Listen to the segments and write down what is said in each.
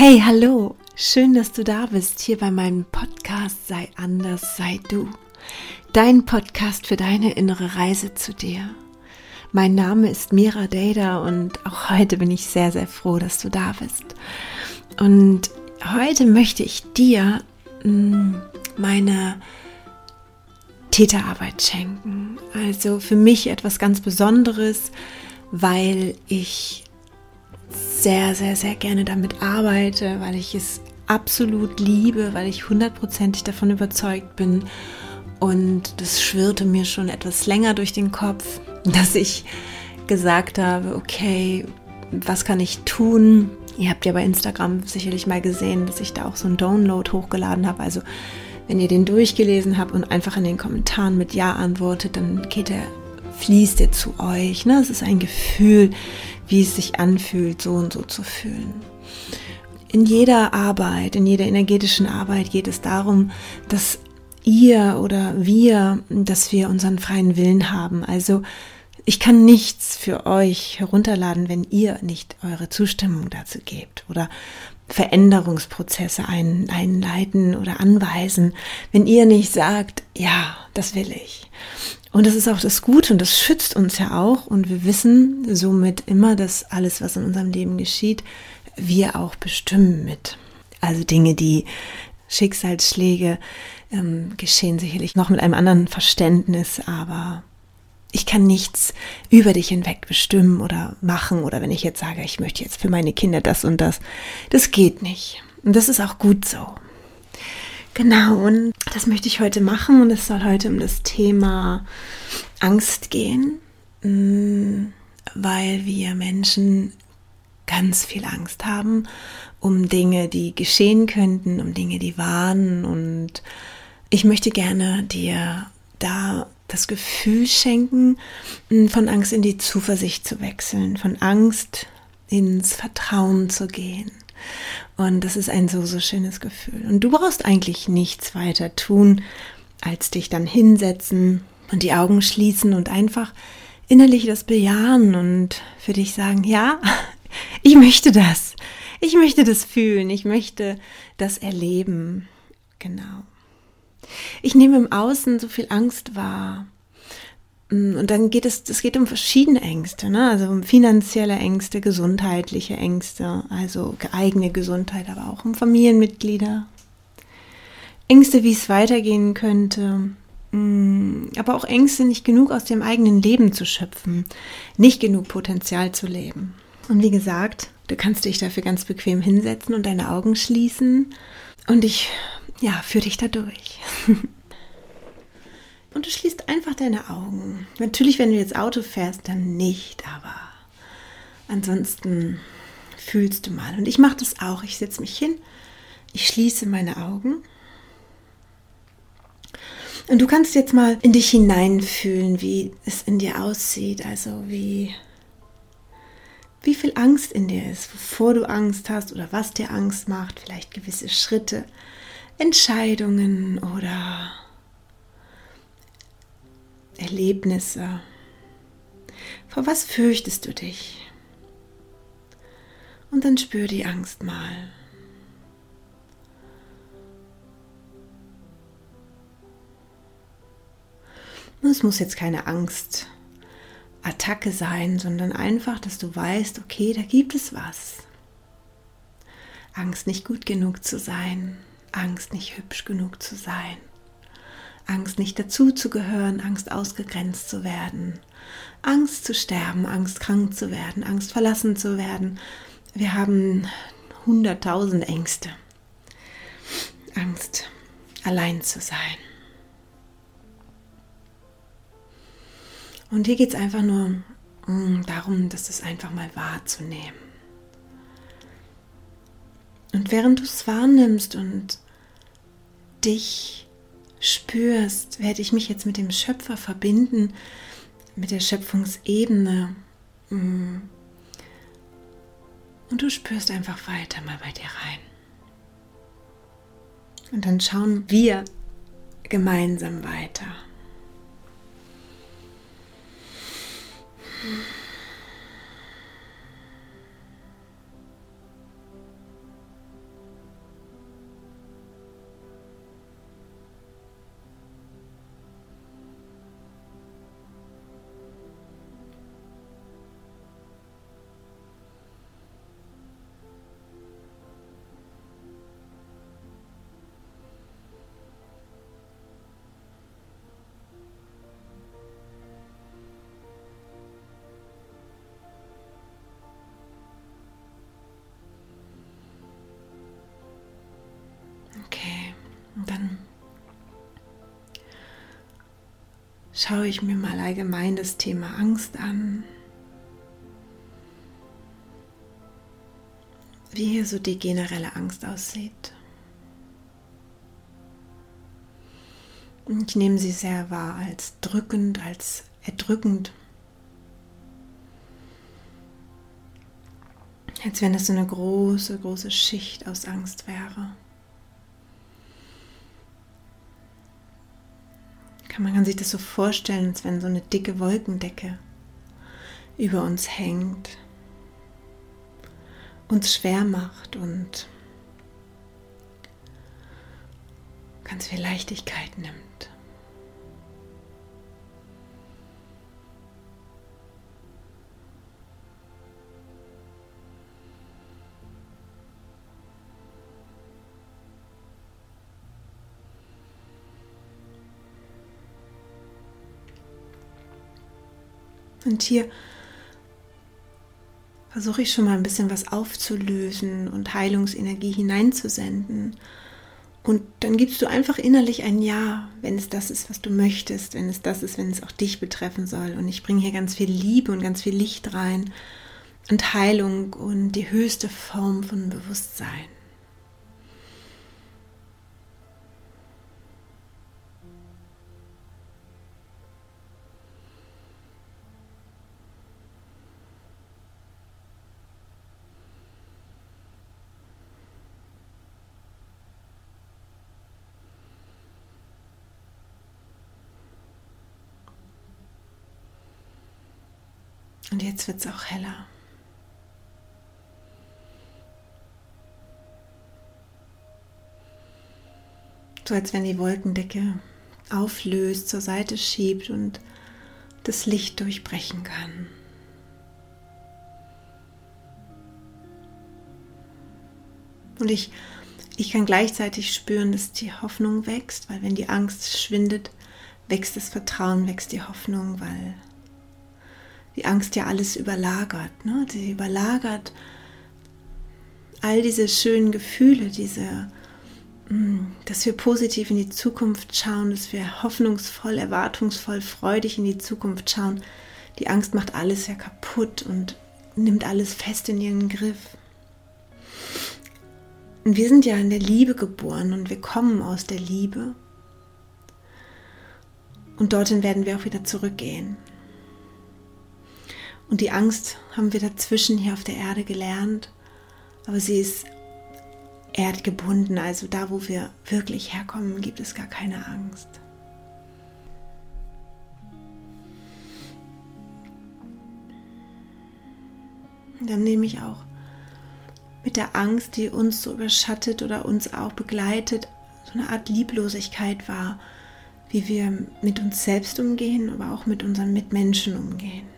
Hey, hallo! Schön, dass du da bist, hier bei meinem Podcast Sei anders, sei du. Dein Podcast für deine innere Reise zu dir. Mein Name ist Mira Dada und auch heute bin ich sehr, sehr froh, dass du da bist. Und heute möchte ich dir mm, meine Täterarbeit schenken. Also für mich etwas ganz Besonderes, weil ich sehr, sehr, sehr gerne damit arbeite, weil ich es absolut liebe, weil ich hundertprozentig davon überzeugt bin. Und das schwirrte mir schon etwas länger durch den Kopf, dass ich gesagt habe, okay, was kann ich tun? Ihr habt ja bei Instagram sicherlich mal gesehen, dass ich da auch so einen Download hochgeladen habe. Also wenn ihr den durchgelesen habt und einfach in den Kommentaren mit Ja antwortet, dann geht er, fließt er zu euch. Ne? Es ist ein Gefühl, wie es sich anfühlt, so und so zu fühlen. In jeder Arbeit, in jeder energetischen Arbeit geht es darum, dass ihr oder wir, dass wir unseren freien Willen haben. Also ich kann nichts für euch herunterladen, wenn ihr nicht eure Zustimmung dazu gebt oder Veränderungsprozesse ein, einleiten oder anweisen, wenn ihr nicht sagt, ja, das will ich. Und das ist auch das Gute und das schützt uns ja auch und wir wissen somit immer, dass alles, was in unserem Leben geschieht, wir auch bestimmen mit. Also Dinge, die Schicksalsschläge ähm, geschehen sicherlich noch mit einem anderen Verständnis, aber ich kann nichts über dich hinweg bestimmen oder machen oder wenn ich jetzt sage, ich möchte jetzt für meine Kinder das und das, das geht nicht. Und das ist auch gut so. Genau, und das möchte ich heute machen und es soll heute um das Thema Angst gehen, mm, weil wir Menschen ganz viel Angst haben um Dinge, die geschehen könnten, um Dinge, die waren. Und ich möchte gerne dir da das Gefühl schenken, von Angst in die Zuversicht zu wechseln, von Angst ins Vertrauen zu gehen. Und das ist ein so, so schönes Gefühl. Und du brauchst eigentlich nichts weiter tun, als dich dann hinsetzen und die Augen schließen und einfach innerlich das bejahen und für dich sagen, ja, ich möchte das. Ich möchte das fühlen. Ich möchte das erleben. Genau. Ich nehme im Außen so viel Angst wahr. Mm, und dann geht es, es geht um verschiedene Ängste, ne? also um finanzielle Ängste, gesundheitliche Ängste, also eigene Gesundheit, aber auch um Familienmitglieder. Ängste, wie es weitergehen könnte, mm, aber auch Ängste, nicht genug aus dem eigenen Leben zu schöpfen, nicht genug Potenzial zu leben. Und wie gesagt, du kannst dich dafür ganz bequem hinsetzen und deine Augen schließen und ich, ja, führe dich da durch. und du schließt einfach deine Augen. Natürlich, wenn du jetzt Auto fährst, dann nicht, aber ansonsten fühlst du mal. Und ich mache das auch. Ich setze mich hin, ich schließe meine Augen. Und du kannst jetzt mal in dich hineinfühlen, wie es in dir aussieht, also wie wie viel Angst in dir ist, wovor du Angst hast oder was dir Angst macht, vielleicht gewisse Schritte, Entscheidungen oder Erlebnisse. Vor was fürchtest du dich? Und dann spür die Angst mal. Es muss jetzt keine Angst Attacke sein, sondern einfach, dass du weißt, okay, da gibt es was. Angst nicht gut genug zu sein, Angst nicht hübsch genug zu sein, Angst nicht dazu zu gehören, Angst ausgegrenzt zu werden, Angst zu sterben, Angst krank zu werden, Angst verlassen zu werden. Wir haben hunderttausend Ängste. Angst, allein zu sein. Und hier geht es einfach nur mm, darum, das es einfach mal wahrzunehmen. Und während du es wahrnimmst und dich spürst, werde ich mich jetzt mit dem Schöpfer verbinden, mit der Schöpfungsebene. Mm. Und du spürst einfach weiter mal bei dir rein. Und dann schauen wir gemeinsam weiter. Schaue ich mir mal allgemein das Thema Angst an. Wie hier so die generelle Angst aussieht. Ich nehme sie sehr wahr als drückend, als erdrückend. Als wenn es so eine große, große Schicht aus Angst wäre. Man kann sich das so vorstellen, als wenn so eine dicke Wolkendecke über uns hängt, uns schwer macht und ganz viel Leichtigkeit nimmt. Und hier versuche ich schon mal ein bisschen was aufzulösen und Heilungsenergie hineinzusenden. Und dann gibst du einfach innerlich ein Ja, wenn es das ist, was du möchtest, wenn es das ist, wenn es auch dich betreffen soll. Und ich bringe hier ganz viel Liebe und ganz viel Licht rein und Heilung und die höchste Form von Bewusstsein. Jetzt wird es auch heller. So als wenn die Wolkendecke auflöst, zur Seite schiebt und das Licht durchbrechen kann. Und ich, ich kann gleichzeitig spüren, dass die Hoffnung wächst, weil wenn die Angst schwindet, wächst das Vertrauen, wächst die Hoffnung, weil die Angst ja alles überlagert. Ne? Sie überlagert all diese schönen Gefühle, diese, mm, dass wir positiv in die Zukunft schauen, dass wir hoffnungsvoll, erwartungsvoll, freudig in die Zukunft schauen. Die Angst macht alles ja kaputt und nimmt alles fest in ihren Griff. Und wir sind ja in der Liebe geboren und wir kommen aus der Liebe. Und dorthin werden wir auch wieder zurückgehen. Und die Angst haben wir dazwischen hier auf der Erde gelernt, aber sie ist erdgebunden, also da, wo wir wirklich herkommen, gibt es gar keine Angst. Dann nehme ich auch mit der Angst, die uns so überschattet oder uns auch begleitet, so eine Art Lieblosigkeit wahr, wie wir mit uns selbst umgehen, aber auch mit unseren Mitmenschen umgehen.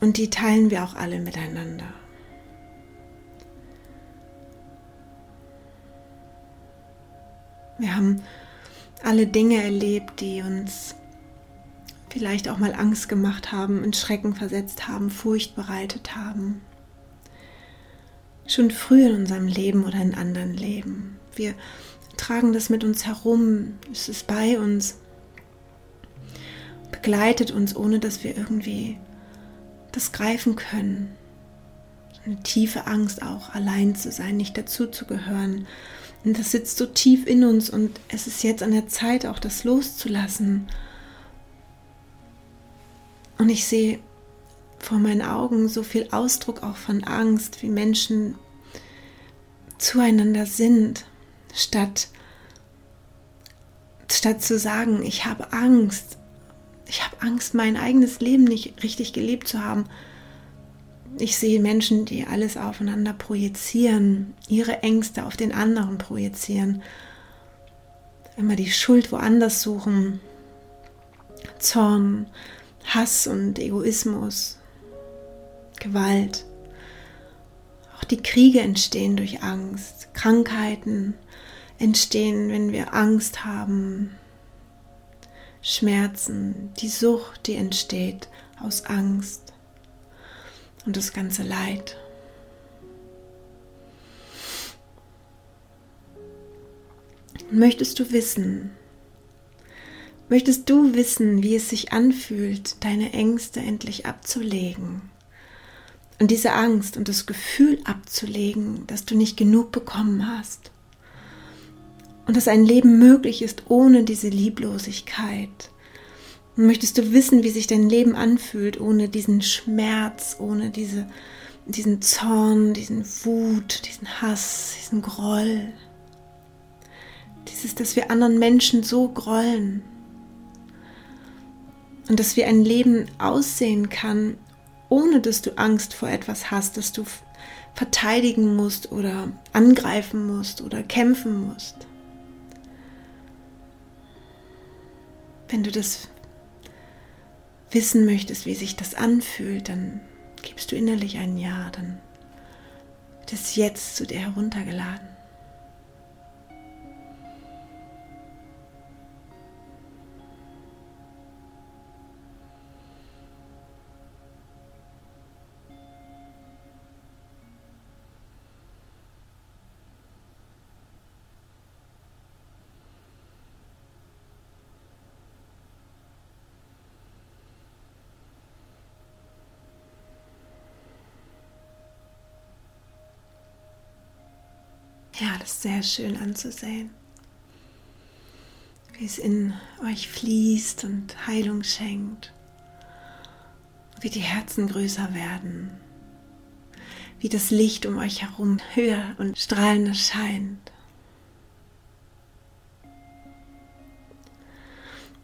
Und die teilen wir auch alle miteinander. Wir haben alle Dinge erlebt, die uns vielleicht auch mal Angst gemacht haben, in Schrecken versetzt haben, Furcht bereitet haben. Schon früh in unserem Leben oder in anderen Leben. Wir tragen das mit uns herum, es ist bei uns, begleitet uns, ohne dass wir irgendwie das greifen können. Eine tiefe Angst auch, allein zu sein, nicht dazuzugehören. Und das sitzt so tief in uns und es ist jetzt an der Zeit, auch das loszulassen. Und ich sehe vor meinen Augen so viel Ausdruck auch von Angst, wie Menschen zueinander sind, statt, statt zu sagen, ich habe Angst, ich habe Angst, mein eigenes Leben nicht richtig gelebt zu haben. Ich sehe Menschen, die alles aufeinander projizieren, ihre Ängste auf den anderen projizieren, immer die Schuld woanders suchen, Zorn, Hass und Egoismus, Gewalt. Auch die Kriege entstehen durch Angst, Krankheiten entstehen, wenn wir Angst haben, Schmerzen, die Sucht, die entsteht aus Angst und das ganze Leid. Möchtest du wissen, Möchtest du wissen, wie es sich anfühlt, deine Ängste endlich abzulegen? Und diese Angst und das Gefühl abzulegen, dass du nicht genug bekommen hast. Und dass ein Leben möglich ist ohne diese Lieblosigkeit. Und möchtest du wissen, wie sich dein Leben anfühlt ohne diesen Schmerz, ohne diese, diesen Zorn, diesen Wut, diesen Hass, diesen Groll. Dieses, dass wir anderen Menschen so grollen. Und dass wie ein Leben aussehen kann, ohne dass du Angst vor etwas hast, dass du verteidigen musst oder angreifen musst oder kämpfen musst. Wenn du das wissen möchtest, wie sich das anfühlt, dann gibst du innerlich ein Ja, dann wird es jetzt zu dir heruntergeladen. Ja, das ist sehr schön anzusehen, wie es in euch fließt und Heilung schenkt, wie die Herzen größer werden, wie das Licht um euch herum höher und strahlender scheint.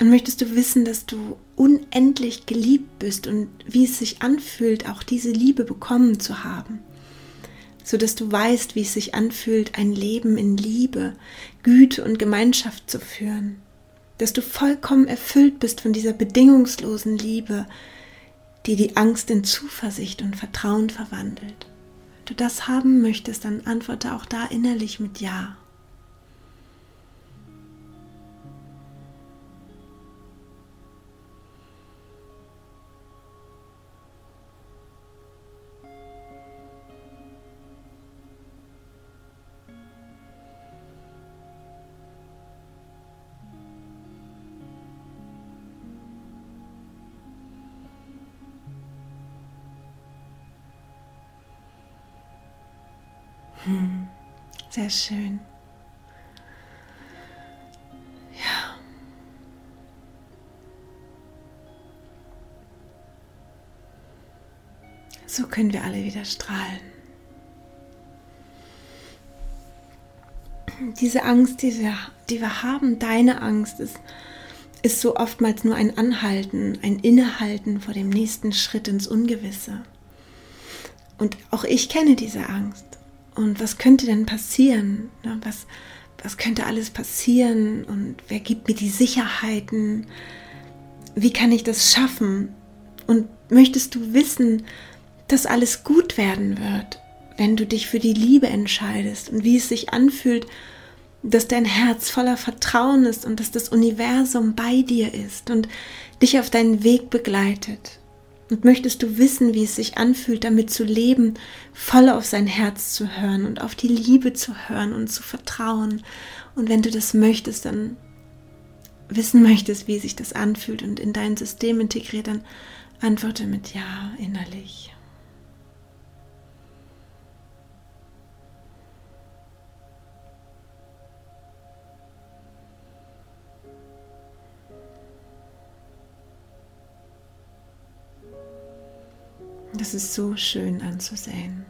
Und möchtest du wissen, dass du unendlich geliebt bist und wie es sich anfühlt, auch diese Liebe bekommen zu haben? So dass du weißt, wie es sich anfühlt, ein Leben in Liebe, Güte und Gemeinschaft zu führen, dass du vollkommen erfüllt bist von dieser bedingungslosen Liebe, die die Angst in Zuversicht und Vertrauen verwandelt. Wenn du das haben möchtest, dann antworte auch da innerlich mit Ja. Hm, sehr schön. Ja. So können wir alle wieder strahlen. Diese Angst, die wir, die wir haben, deine Angst, ist, ist so oftmals nur ein Anhalten, ein Innehalten vor dem nächsten Schritt ins Ungewisse. Und auch ich kenne diese Angst. Und was könnte denn passieren? Was, was könnte alles passieren? Und wer gibt mir die Sicherheiten? Wie kann ich das schaffen? Und möchtest du wissen, dass alles gut werden wird, wenn du dich für die Liebe entscheidest und wie es sich anfühlt, dass dein Herz voller Vertrauen ist und dass das Universum bei dir ist und dich auf deinen Weg begleitet und möchtest du wissen, wie es sich anfühlt, damit zu leben, voll auf sein Herz zu hören und auf die Liebe zu hören und zu vertrauen. Und wenn du das möchtest, dann wissen möchtest, wie sich das anfühlt und in dein System integriert, dann antworte mit Ja innerlich. Das ist so schön anzusehen.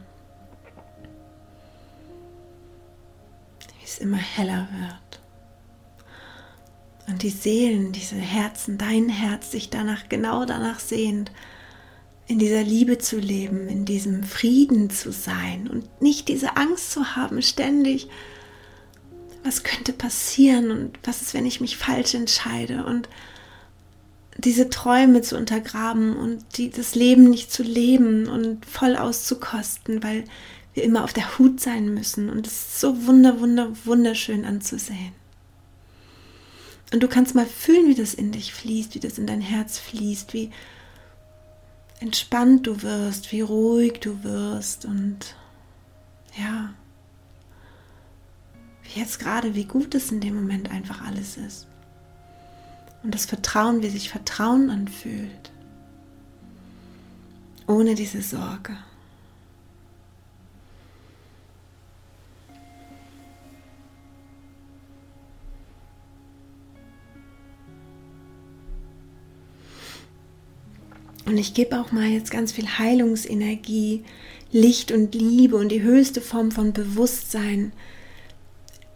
Wie es immer heller wird. Und die Seelen, diese Herzen, dein Herz sich danach, genau danach sehnt, in dieser Liebe zu leben, in diesem Frieden zu sein und nicht diese Angst zu haben, ständig, was könnte passieren und was ist, wenn ich mich falsch entscheide und diese Träume zu untergraben und die, das Leben nicht zu leben und voll auszukosten, weil wir immer auf der Hut sein müssen. Und es ist so wunder, wunder, wunderschön anzusehen. Und du kannst mal fühlen, wie das in dich fließt, wie das in dein Herz fließt, wie entspannt du wirst, wie ruhig du wirst und ja, wie jetzt gerade, wie gut es in dem Moment einfach alles ist. Und das Vertrauen, wie sich Vertrauen anfühlt. Ohne diese Sorge. Und ich gebe auch mal jetzt ganz viel Heilungsenergie, Licht und Liebe und die höchste Form von Bewusstsein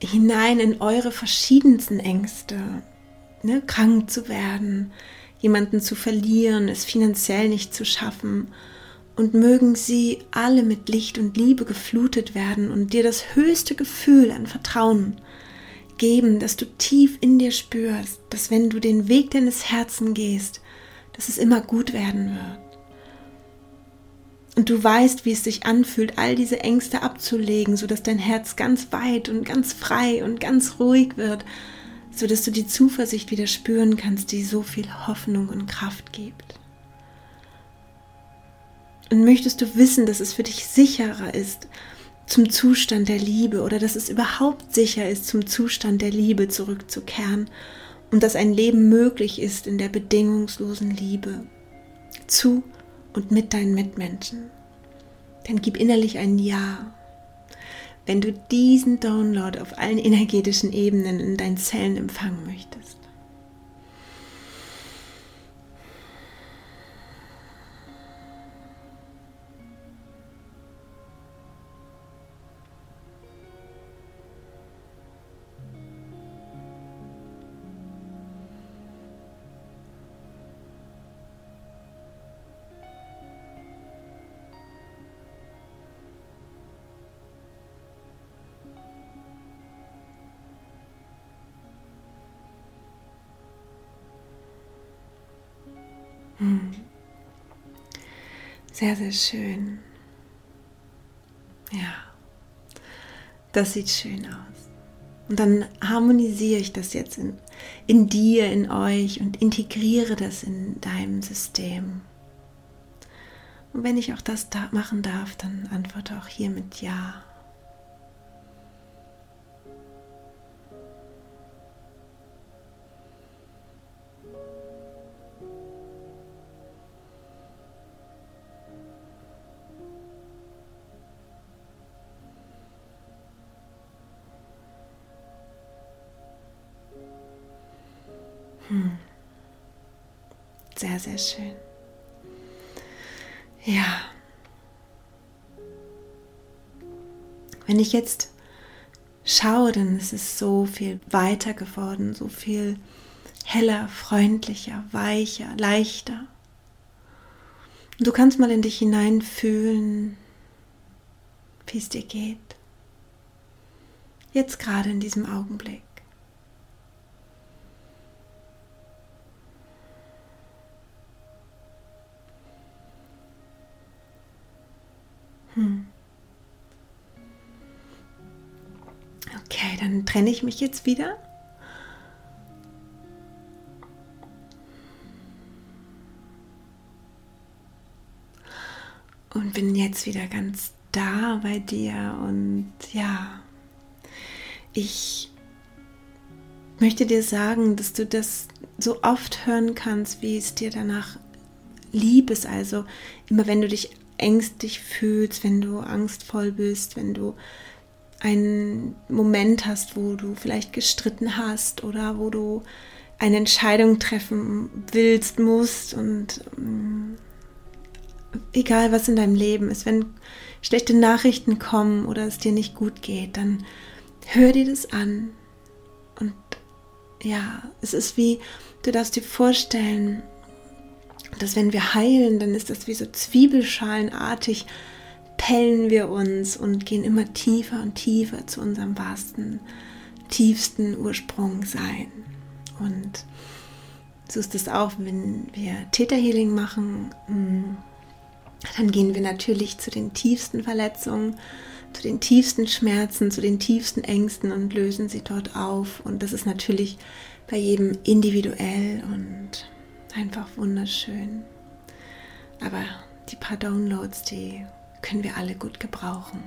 hinein in eure verschiedensten Ängste. Ne? Krank zu werden, jemanden zu verlieren, es finanziell nicht zu schaffen. Und mögen sie alle mit Licht und Liebe geflutet werden und dir das höchste Gefühl an Vertrauen geben, dass du tief in dir spürst, dass wenn du den Weg deines Herzens gehst, dass es immer gut werden wird. Und du weißt, wie es sich anfühlt, all diese Ängste abzulegen, sodass dein Herz ganz weit und ganz frei und ganz ruhig wird, sodass du die Zuversicht wieder spüren kannst, die so viel Hoffnung und Kraft gibt. Und möchtest du wissen, dass es für dich sicherer ist, zum Zustand der Liebe oder dass es überhaupt sicher ist, zum Zustand der Liebe zurückzukehren und dass ein Leben möglich ist in der bedingungslosen Liebe zu und mit deinen Mitmenschen. Dann gib innerlich ein Ja. Wenn du diesen Download auf allen energetischen Ebenen in deinen Zellen empfangen möchtest. Sehr, sehr schön. Ja, das sieht schön aus. Und dann harmonisiere ich das jetzt in, in dir, in euch und integriere das in deinem System. Und wenn ich auch das da machen darf, dann antworte auch hier mit Ja. Hm. Sehr, sehr schön. Ja. Wenn ich jetzt schaue, dann ist es so viel weiter geworden, so viel heller, freundlicher, weicher, leichter. Und du kannst mal in dich hineinfühlen, wie es dir geht. Jetzt gerade in diesem Augenblick. Hm. Okay, dann trenne ich mich jetzt wieder. Und bin jetzt wieder ganz da bei dir und ja, ich möchte dir sagen, dass du das so oft hören kannst, wie es dir danach lieb ist. Also immer wenn du dich ängstlich fühlst, wenn du angstvoll bist, wenn du einen Moment hast, wo du vielleicht gestritten hast oder wo du eine Entscheidung treffen willst, musst und ähm, egal was in deinem Leben ist, wenn schlechte Nachrichten kommen oder es dir nicht gut geht, dann hör dir das an. Und ja, es ist wie, du darfst dir vorstellen, dass wenn wir heilen, dann ist das wie so Zwiebelschalenartig, pellen wir uns und gehen immer tiefer und tiefer zu unserem wahrsten, tiefsten Ursprung sein. Und so ist es auch, wenn wir Täterhealing machen, mm, dann gehen wir natürlich zu den tiefsten Verletzungen, zu den tiefsten Schmerzen, zu den tiefsten Ängsten und lösen sie dort auf. Und das ist natürlich bei jedem individuell und einfach wunderschön. Aber die paar Downloads, die können wir alle gut gebrauchen.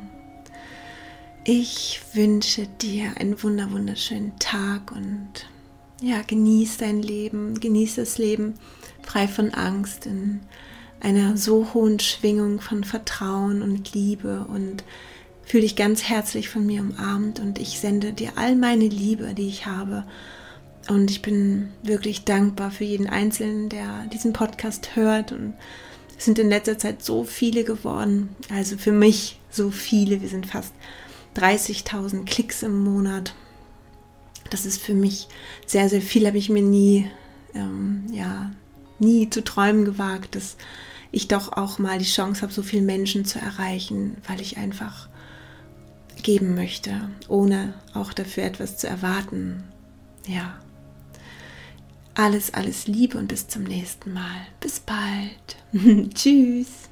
Ich wünsche dir einen wunder wunderschönen Tag und ja, genieß dein Leben, genieß das Leben frei von Angst, in einer so hohen Schwingung von Vertrauen und Liebe und fühle dich ganz herzlich von mir umarmt und ich sende dir all meine Liebe, die ich habe. Und ich bin wirklich dankbar für jeden Einzelnen, der diesen Podcast hört. Und es sind in letzter Zeit so viele geworden. Also für mich so viele. Wir sind fast 30.000 Klicks im Monat. Das ist für mich sehr, sehr viel. Habe ich mir nie, ähm, ja, nie zu träumen gewagt, dass ich doch auch mal die Chance habe, so viele Menschen zu erreichen, weil ich einfach geben möchte, ohne auch dafür etwas zu erwarten. Ja. Alles, alles Liebe und bis zum nächsten Mal. Bis bald. Tschüss.